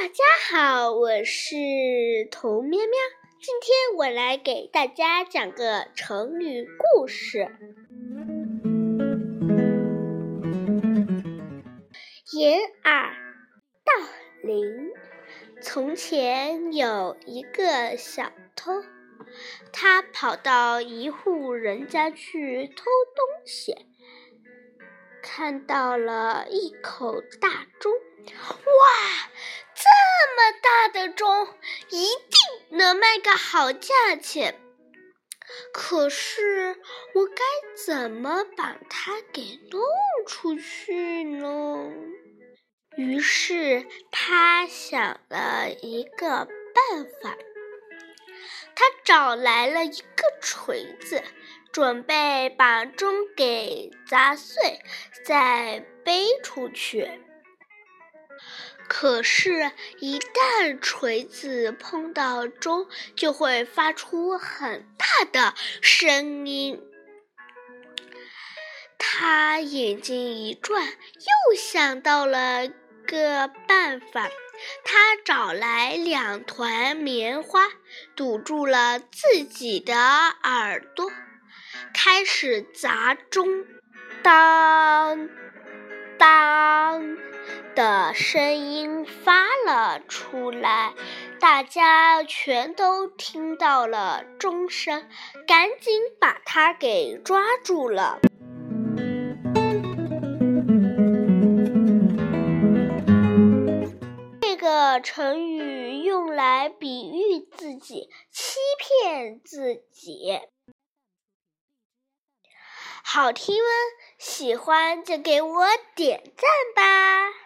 大家好，我是童喵喵。今天我来给大家讲个成语故事。掩耳盗铃。从前有一个小偷，他跑到一户人家去偷东西，看到了一口大钟，哇！钟，一定能卖个好价钱。可是我该怎么把它给弄出去呢？于是他想了一个办法，他找来了一个锤子，准备把钟给砸碎，再背出去。可是，一旦锤子碰到钟，就会发出很大的声音。他眼睛一转，又想到了个办法。他找来两团棉花，堵住了自己的耳朵，开始砸钟，当。的声音发了出来，大家全都听到了钟声，赶紧把它给抓住了。这个成语用来比喻自己，欺骗自己。好听吗？喜欢就给我点赞吧。